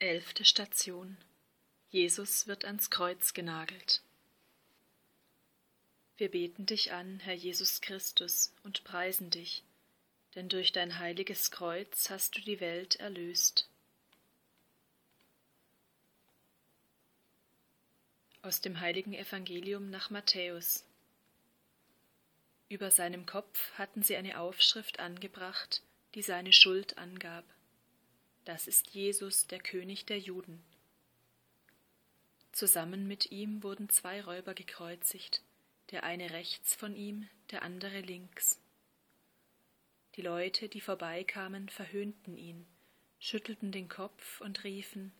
Elfte Station Jesus wird ans Kreuz genagelt. Wir beten dich an, Herr Jesus Christus, und preisen dich, denn durch dein heiliges Kreuz hast du die Welt erlöst. Aus dem heiligen Evangelium nach Matthäus. Über seinem Kopf hatten sie eine Aufschrift angebracht, die seine Schuld angab. Das ist Jesus, der König der Juden. Zusammen mit ihm wurden zwei Räuber gekreuzigt, der eine rechts von ihm, der andere links. Die Leute, die vorbeikamen, verhöhnten ihn, schüttelten den Kopf und riefen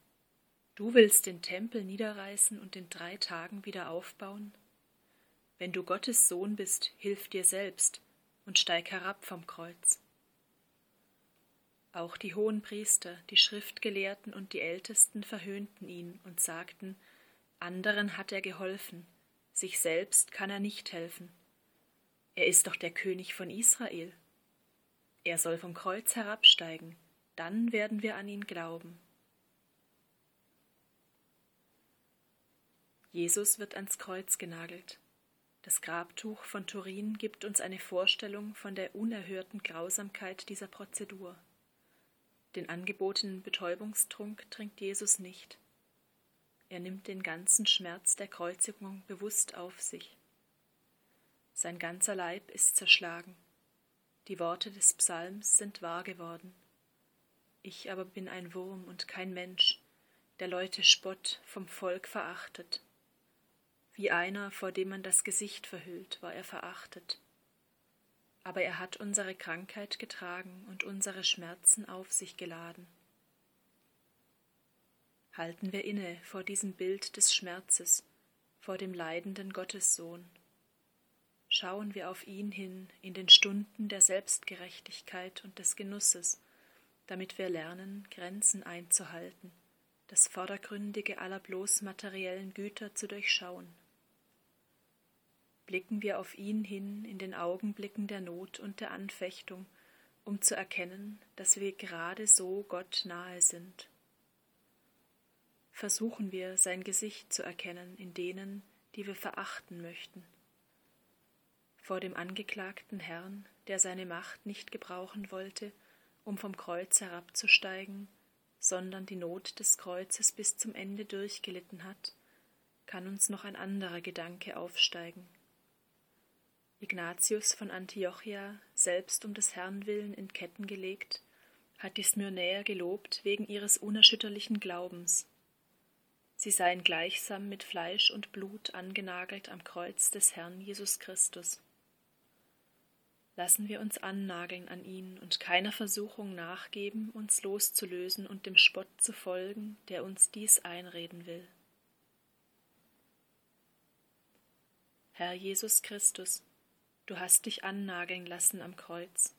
Du willst den Tempel niederreißen und in drei Tagen wieder aufbauen? Wenn du Gottes Sohn bist, hilf dir selbst und steig herab vom Kreuz. Auch die Hohenpriester, die Schriftgelehrten und die Ältesten verhöhnten ihn und sagten, anderen hat er geholfen, sich selbst kann er nicht helfen. Er ist doch der König von Israel. Er soll vom Kreuz herabsteigen, dann werden wir an ihn glauben. Jesus wird ans Kreuz genagelt. Das Grabtuch von Turin gibt uns eine Vorstellung von der unerhörten Grausamkeit dieser Prozedur. Den angebotenen Betäubungstrunk trinkt Jesus nicht. Er nimmt den ganzen Schmerz der Kreuzigung bewusst auf sich. Sein ganzer Leib ist zerschlagen. Die Worte des Psalms sind wahr geworden. Ich aber bin ein Wurm und kein Mensch, der Leute Spott vom Volk verachtet. Wie einer, vor dem man das Gesicht verhüllt, war er verachtet aber er hat unsere Krankheit getragen und unsere Schmerzen auf sich geladen. Halten wir inne vor diesem Bild des Schmerzes, vor dem leidenden Gottessohn. Schauen wir auf ihn hin in den Stunden der Selbstgerechtigkeit und des Genusses, damit wir lernen, Grenzen einzuhalten, das Vordergründige aller bloß materiellen Güter zu durchschauen blicken wir auf ihn hin in den Augenblicken der Not und der Anfechtung, um zu erkennen, dass wir gerade so Gott nahe sind. Versuchen wir sein Gesicht zu erkennen in denen, die wir verachten möchten. Vor dem angeklagten Herrn, der seine Macht nicht gebrauchen wollte, um vom Kreuz herabzusteigen, sondern die Not des Kreuzes bis zum Ende durchgelitten hat, kann uns noch ein anderer Gedanke aufsteigen. Ignatius von Antiochia, selbst um des Herrn willen in Ketten gelegt, hat die Smyrnäer gelobt wegen ihres unerschütterlichen Glaubens. Sie seien gleichsam mit Fleisch und Blut angenagelt am Kreuz des Herrn Jesus Christus. Lassen wir uns annageln an ihn und keiner Versuchung nachgeben, uns loszulösen und dem Spott zu folgen, der uns dies einreden will. Herr Jesus Christus, Du hast dich annageln lassen am Kreuz,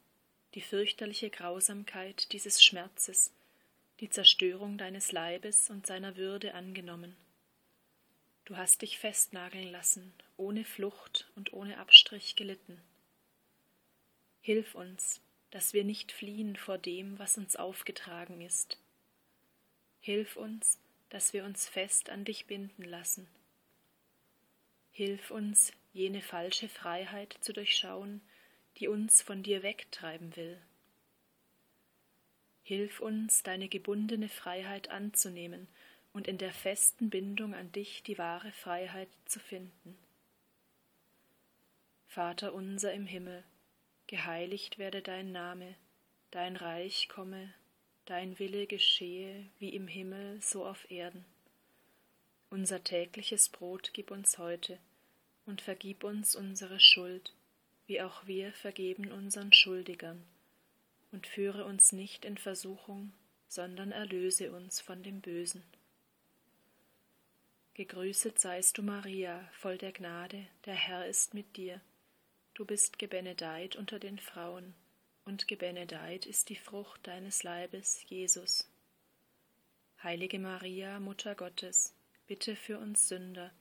die fürchterliche Grausamkeit dieses Schmerzes, die Zerstörung deines Leibes und seiner Würde angenommen. Du hast dich festnageln lassen, ohne Flucht und ohne Abstrich gelitten. Hilf uns, dass wir nicht fliehen vor dem, was uns aufgetragen ist. Hilf uns, dass wir uns fest an dich binden lassen. Hilf uns, jene falsche Freiheit zu durchschauen, die uns von dir wegtreiben will. Hilf uns, deine gebundene Freiheit anzunehmen und in der festen Bindung an dich die wahre Freiheit zu finden. Vater unser im Himmel, geheiligt werde dein Name, dein Reich komme, dein Wille geschehe, wie im Himmel so auf Erden. Unser tägliches Brot gib uns heute, und vergib uns unsere Schuld, wie auch wir vergeben unseren Schuldigern, und führe uns nicht in Versuchung, sondern erlöse uns von dem Bösen. Gegrüßet seist du, Maria, voll der Gnade, der Herr ist mit dir. Du bist gebenedeit unter den Frauen, und gebenedeit ist die Frucht deines Leibes, Jesus. Heilige Maria, Mutter Gottes, bitte für uns Sünder,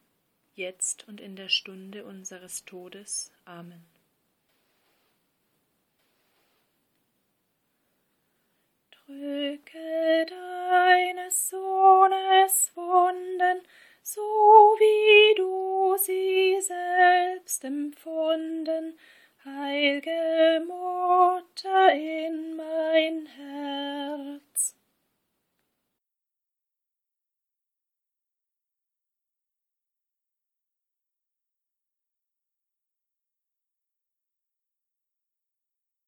jetzt und in der Stunde unseres Todes. Amen. Drücke deines Sohnes Wunden, so wie du sie selbst empfunden, heilge Mutter in mein Herz.